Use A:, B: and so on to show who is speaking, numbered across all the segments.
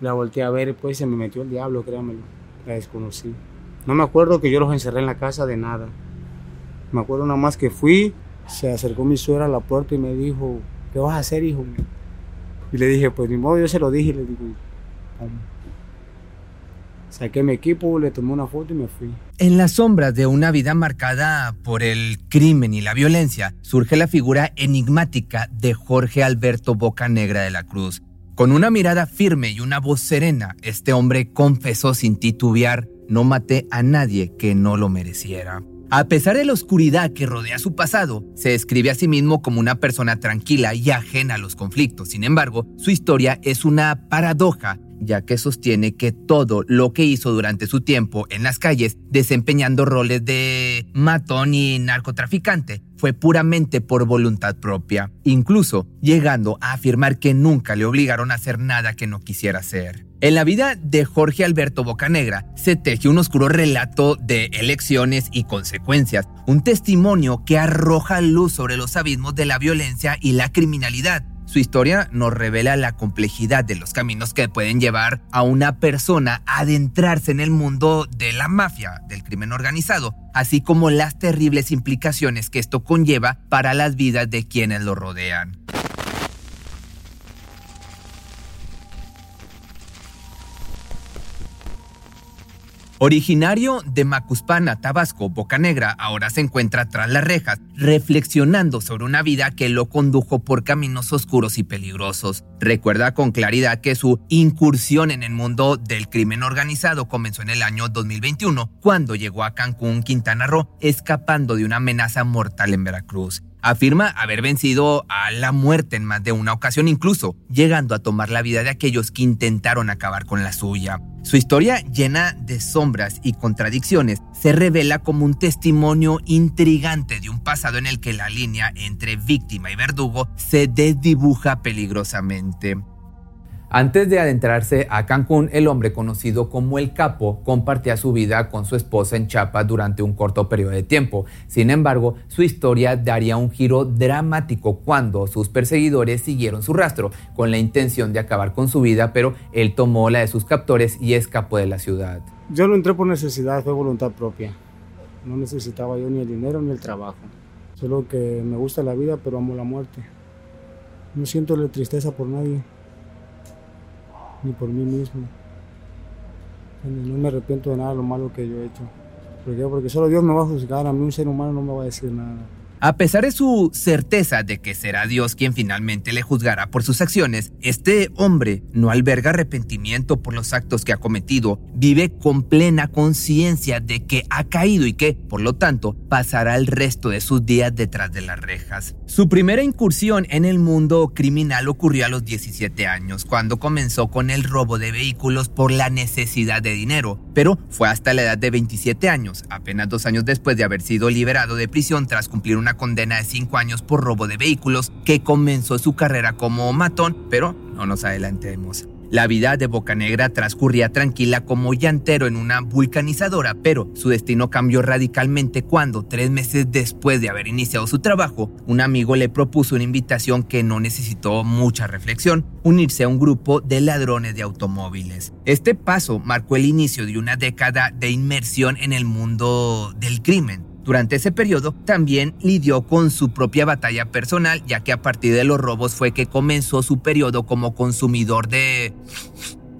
A: La volteé a ver, pues se me metió el diablo, créanmelo. La desconocí. No me acuerdo que yo los encerré en la casa de nada. Me acuerdo nada más que fui, se acercó mi suegra a la puerta y me dijo, ¿qué vas a hacer, hijo? Y le dije, pues ni modo, yo se lo dije y le digo, Saqué mi equipo, le tomé una foto y me fui.
B: En las sombras de una vida marcada por el crimen y la violencia, surge la figura enigmática de Jorge Alberto Bocanegra de la Cruz. Con una mirada firme y una voz serena, este hombre confesó sin titubear, no maté a nadie que no lo mereciera. A pesar de la oscuridad que rodea su pasado, se describe a sí mismo como una persona tranquila y ajena a los conflictos. Sin embargo, su historia es una paradoja ya que sostiene que todo lo que hizo durante su tiempo en las calles desempeñando roles de matón y narcotraficante fue puramente por voluntad propia, incluso llegando a afirmar que nunca le obligaron a hacer nada que no quisiera hacer. En la vida de Jorge Alberto Bocanegra se teje un oscuro relato de elecciones y consecuencias, un testimonio que arroja luz sobre los abismos de la violencia y la criminalidad, su historia nos revela la complejidad de los caminos que pueden llevar a una persona a adentrarse en el mundo de la mafia, del crimen organizado, así como las terribles implicaciones que esto conlleva para las vidas de quienes lo rodean. Originario de Macuspana, Tabasco, Bocanegra, ahora se encuentra tras las rejas, reflexionando sobre una vida que lo condujo por caminos oscuros y peligrosos. Recuerda con claridad que su incursión en el mundo del crimen organizado comenzó en el año 2021, cuando llegó a Cancún, Quintana Roo, escapando de una amenaza mortal en Veracruz. Afirma haber vencido a la muerte en más de una ocasión, incluso llegando a tomar la vida de aquellos que intentaron acabar con la suya. Su historia, llena de sombras y contradicciones, se revela como un testimonio intrigante de un pasado en el que la línea entre víctima y verdugo se desdibuja peligrosamente. Antes de adentrarse a Cancún, el hombre conocido como el Capo compartía su vida con su esposa en Chapa durante un corto periodo de tiempo. Sin embargo, su historia daría un giro dramático cuando sus perseguidores siguieron su rastro con la intención de acabar con su vida, pero él tomó la de sus captores y escapó de la ciudad.
A: Yo lo entré por necesidad, fue voluntad propia. No necesitaba yo ni el dinero ni el trabajo. Solo que me gusta la vida, pero amo la muerte. No siento la tristeza por nadie ni por mí mismo. No me arrepiento de nada de lo malo que yo he hecho. Porque solo Dios me va a juzgar, a mí un ser humano no me va a decir nada.
B: A pesar de su certeza de que será Dios quien finalmente le juzgará por sus acciones, este hombre no alberga arrepentimiento por los actos que ha cometido, vive con plena conciencia de que ha caído y que, por lo tanto, pasará el resto de sus días detrás de las rejas. Su primera incursión en el mundo criminal ocurrió a los 17 años, cuando comenzó con el robo de vehículos por la necesidad de dinero, pero fue hasta la edad de 27 años, apenas dos años después de haber sido liberado de prisión tras cumplir una condena de cinco años por robo de vehículos, que comenzó su carrera como matón, pero no nos adelantemos. La vida de Bocanegra transcurría tranquila como llantero en una vulcanizadora, pero su destino cambió radicalmente cuando, tres meses después de haber iniciado su trabajo, un amigo le propuso una invitación que no necesitó mucha reflexión, unirse a un grupo de ladrones de automóviles. Este paso marcó el inicio de una década de inmersión en el mundo del crimen durante ese periodo también lidió con su propia batalla personal, ya que a partir de los robos fue que comenzó su periodo como consumidor de...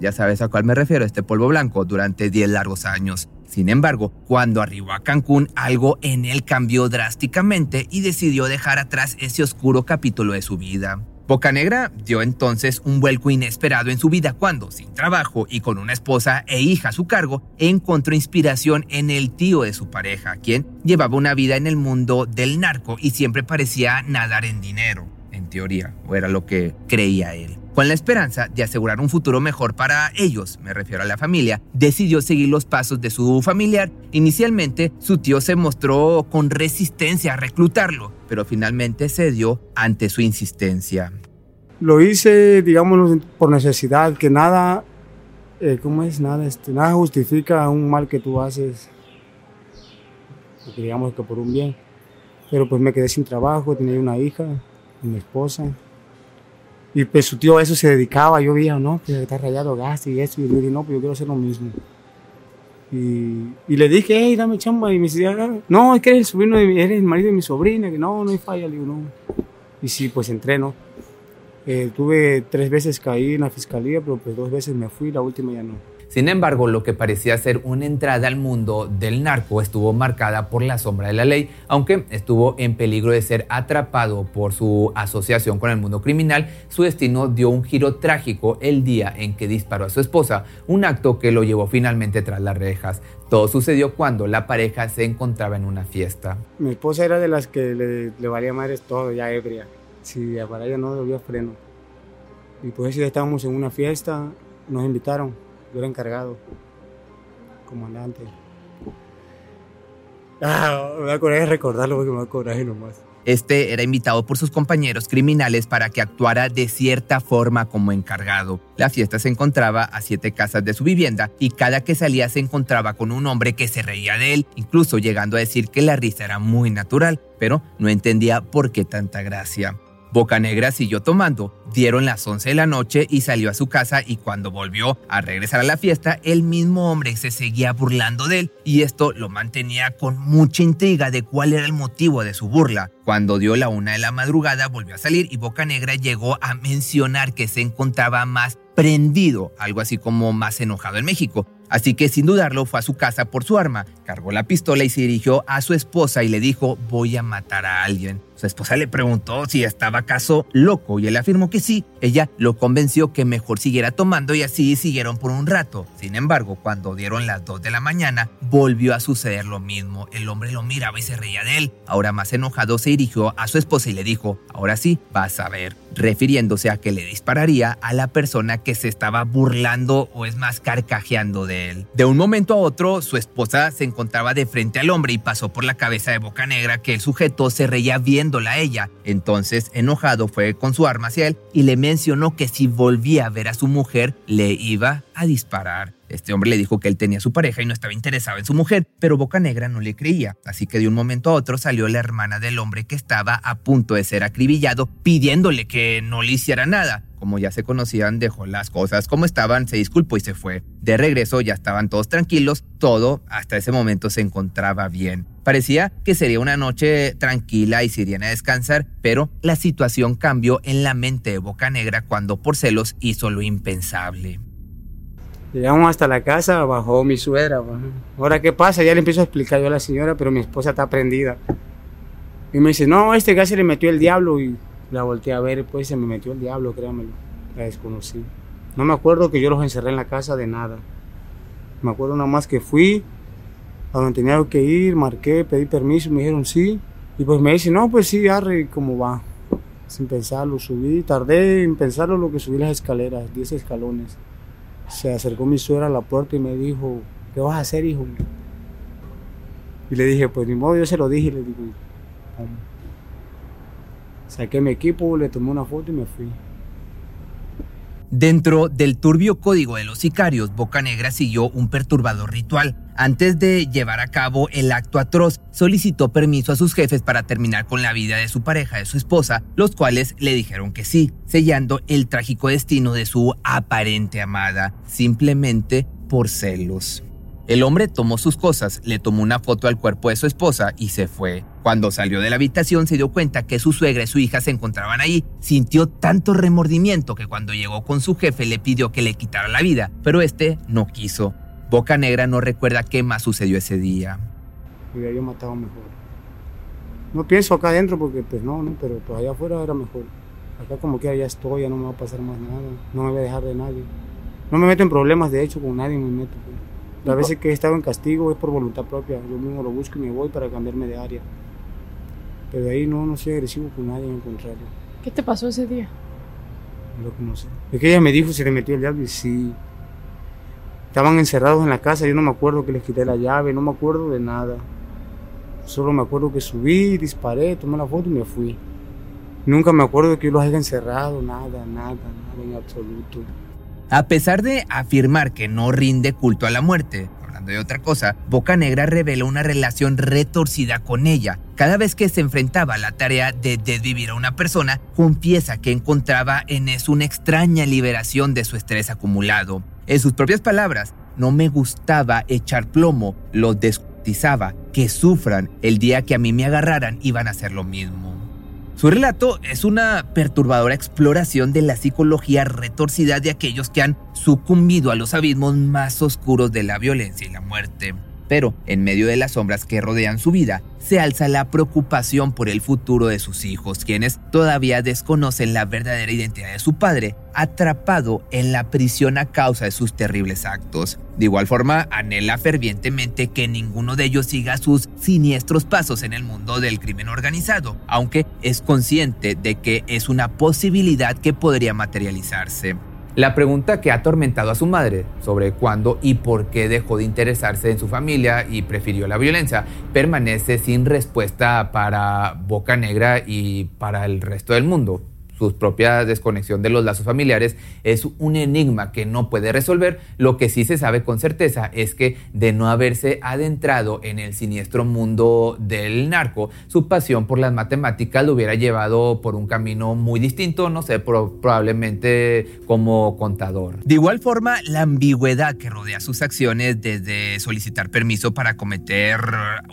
B: Ya sabes a cuál me refiero, este polvo blanco, durante 10 largos años. Sin embargo, cuando arribó a Cancún, algo en él cambió drásticamente y decidió dejar atrás ese oscuro capítulo de su vida. Bocanegra dio entonces un vuelco inesperado en su vida cuando, sin trabajo y con una esposa e hija a su cargo, encontró inspiración en el tío de su pareja, quien llevaba una vida en el mundo del narco y siempre parecía nadar en dinero, en teoría, o era lo que creía él. Con la esperanza de asegurar un futuro mejor para ellos, me refiero a la familia, decidió seguir los pasos de su familiar. Inicialmente, su tío se mostró con resistencia a reclutarlo, pero finalmente cedió ante su insistencia.
A: Lo hice, digamos, por necesidad, que nada, eh, ¿cómo es? Nada, este, nada justifica un mal que tú haces, digamos que por un bien. Pero pues me quedé sin trabajo, tenía una hija, una esposa, Y pues su tío a eso se dedicaba, yo veía, no, que está rayado gas y eso, y yo dije, no, pues yo quiero hacer lo mismo. Y, y le dije, hey, dame chamba, y me decía, no, es que eres el sobrino de mi, eres el marido de mi sobrina, que no, no hay falla, le digo, no. Y sí, pues entré, ¿no? Eh, tuve tres veces caí en la fiscalía, pero pues dos veces me fui, la última ya no.
B: Sin embargo, lo que parecía ser una entrada al mundo del narco estuvo marcada por la sombra de la ley, aunque estuvo en peligro de ser atrapado por su asociación con el mundo criminal, su destino dio un giro trágico el día en que disparó a su esposa, un acto que lo llevó finalmente tras las rejas. Todo sucedió cuando la pareja se encontraba en una fiesta.
A: Mi esposa era de las que le, valía madres todo, ya ebria. Si para ella no había freno. Y pues estábamos en una fiesta, nos invitaron yo era encargado, comandante. Ah, me da coraje recordarlo porque me da coraje nomás.
B: Este era invitado por sus compañeros criminales para que actuara de cierta forma como encargado. La fiesta se encontraba a siete casas de su vivienda y cada que salía se encontraba con un hombre que se reía de él, incluso llegando a decir que la risa era muy natural, pero no entendía por qué tanta gracia. Bocanegra siguió tomando, dieron las 11 de la noche y salió a su casa y cuando volvió a regresar a la fiesta, el mismo hombre se seguía burlando de él y esto lo mantenía con mucha intriga de cuál era el motivo de su burla. Cuando dio la una de la madrugada volvió a salir y Bocanegra llegó a mencionar que se encontraba más prendido, algo así como más enojado en México. Así que sin dudarlo fue a su casa por su arma, cargó la pistola y se dirigió a su esposa y le dijo voy a matar a alguien. Su esposa le preguntó si estaba acaso loco y él afirmó que sí. Ella lo convenció que mejor siguiera tomando y así siguieron por un rato. Sin embargo, cuando dieron las 2 de la mañana, volvió a suceder lo mismo. El hombre lo miraba y se reía de él. Ahora más enojado se dirigió a su esposa y le dijo, ahora sí, vas a ver, refiriéndose a que le dispararía a la persona que se estaba burlando o es más carcajeando de él. De un momento a otro, su esposa se encontraba de frente al hombre y pasó por la cabeza de Boca Negra que el sujeto se reía viéndola ella. Entonces, enojado, fue con su arma hacia él y le mencionó que si volvía a ver a su mujer, le iba a disparar. Este hombre le dijo que él tenía su pareja y no estaba interesado en su mujer, pero Boca Negra no le creía, así que de un momento a otro salió la hermana del hombre que estaba a punto de ser acribillado, pidiéndole que no le hiciera nada. Como ya se conocían, dejó las cosas como estaban, se disculpó y se fue. De regreso ya estaban todos tranquilos, todo hasta ese momento se encontraba bien. Parecía que sería una noche tranquila y se irían a descansar, pero la situación cambió en la mente de Boca Negra cuando por celos hizo lo impensable.
A: Llegamos hasta la casa, bajó mi suegra. Ahora, ¿qué pasa? Ya le empiezo a explicar yo a la señora, pero mi esposa está prendida. Y me dice, no, este gas le metió el diablo. Y la volteé a ver, pues se me metió el diablo, créanmelo. La desconocí. No me acuerdo que yo los encerré en la casa de nada. Me acuerdo nada más que fui a donde tenía que ir, marqué, pedí permiso, me dijeron sí. Y pues me dice, no, pues sí, arre, ¿cómo va? Sin pensarlo, subí, tardé en pensarlo lo que subí las escaleras, 10 escalones se acercó mi suegra a la puerta y me dijo, ¿qué vas a hacer, hijo? Y le dije, pues ni modo, yo se lo dije y le digo, Saqué mi equipo, le tomé una foto y me fui.
B: Dentro del turbio código de los sicarios, Boca Negra siguió un perturbador ritual. Antes de llevar a cabo el acto atroz, solicitó permiso a sus jefes para terminar con la vida de su pareja, de su esposa, los cuales le dijeron que sí, sellando el trágico destino de su aparente amada, simplemente por celos. El hombre tomó sus cosas, le tomó una foto al cuerpo de su esposa y se fue. Cuando salió de la habitación se dio cuenta que su suegra y su hija se encontraban ahí. Sintió tanto remordimiento que cuando llegó con su jefe le pidió que le quitara la vida, pero este no quiso. Boca Negra no recuerda qué más sucedió ese día.
A: Hubiera yo matado mejor. No pienso acá adentro porque pues no, no, pero pues allá afuera era mejor. Acá como que ya estoy, ya no me va a pasar más nada, no me voy a dejar de nadie. No me meto en problemas, de hecho, con nadie me meto. Pues. Las veces que he estado en castigo es por voluntad propia. Yo mismo lo busco y me voy para cambiarme de área. Pero ahí no, no soy agresivo con nadie, en contrario.
C: ¿Qué te pasó ese día?
A: Lo no sé. Es que ella me dijo si le metió el diablo y sí. Estaban encerrados en la casa, yo no me acuerdo que les quité la llave, no me acuerdo de nada. Solo me acuerdo que subí, disparé, tomé la foto y me fui. Nunca me acuerdo que yo los haya encerrado, nada, nada, nada en absoluto.
B: A pesar de afirmar que no rinde culto a la muerte, hablando de otra cosa, Boca Negra reveló una relación retorcida con ella. Cada vez que se enfrentaba a la tarea de desvivir a una persona, confiesa que encontraba en eso una extraña liberación de su estrés acumulado. En sus propias palabras, no me gustaba echar plomo, lo descuartizaba, que sufran el día que a mí me agarraran iban a hacer lo mismo. Su relato es una perturbadora exploración de la psicología retorcida de aquellos que han sucumbido a los abismos más oscuros de la violencia y la muerte. Pero en medio de las sombras que rodean su vida, se alza la preocupación por el futuro de sus hijos, quienes todavía desconocen la verdadera identidad de su padre, atrapado en la prisión a causa de sus terribles actos. De igual forma, anhela fervientemente que ninguno de ellos siga sus siniestros pasos en el mundo del crimen organizado, aunque es consciente de que es una posibilidad que podría materializarse. La pregunta que ha atormentado a su madre sobre cuándo y por qué dejó de interesarse en su familia y prefirió la violencia permanece sin respuesta para Boca Negra y para el resto del mundo su propia desconexión de los lazos familiares es un enigma que no puede resolver. Lo que sí se sabe con certeza es que de no haberse adentrado en el siniestro mundo del narco, su pasión por las matemáticas lo hubiera llevado por un camino muy distinto, no sé, probablemente como contador. De igual forma, la ambigüedad que rodea sus acciones desde solicitar permiso para cometer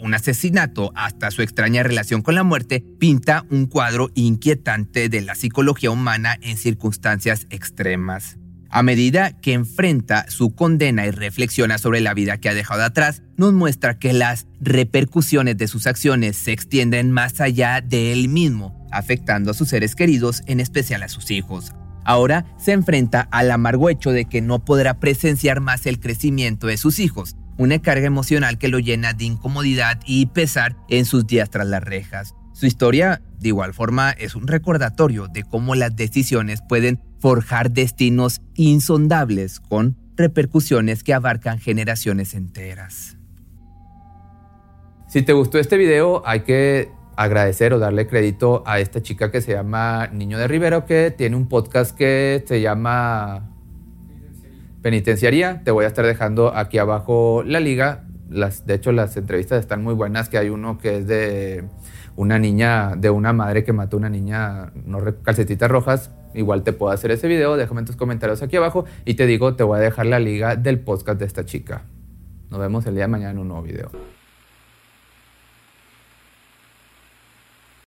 B: un asesinato hasta su extraña relación con la muerte pinta un cuadro inquietante de la psicología psicología humana en circunstancias extremas. A medida que enfrenta su condena y reflexiona sobre la vida que ha dejado atrás, nos muestra que las repercusiones de sus acciones se extienden más allá de él mismo, afectando a sus seres queridos, en especial a sus hijos. Ahora se enfrenta al amargo hecho de que no podrá presenciar más el crecimiento de sus hijos, una carga emocional que lo llena de incomodidad y pesar en sus días tras las rejas. Su historia, de igual forma, es un recordatorio de cómo las decisiones pueden forjar destinos insondables con repercusiones que abarcan generaciones enteras. Si te gustó este video, hay que agradecer o darle crédito a esta chica que se llama Niño de Rivero, que tiene un podcast que se llama Penitenciaría. Te voy a estar dejando aquí abajo la liga. De hecho, las entrevistas están muy buenas, que hay uno que es de una niña, de una madre que mató a una niña, no calcetitas rojas, igual te puedo hacer ese video, déjame tus comentarios aquí abajo y te digo, te voy a dejar la liga del podcast de esta chica. Nos vemos el día de mañana en un nuevo video.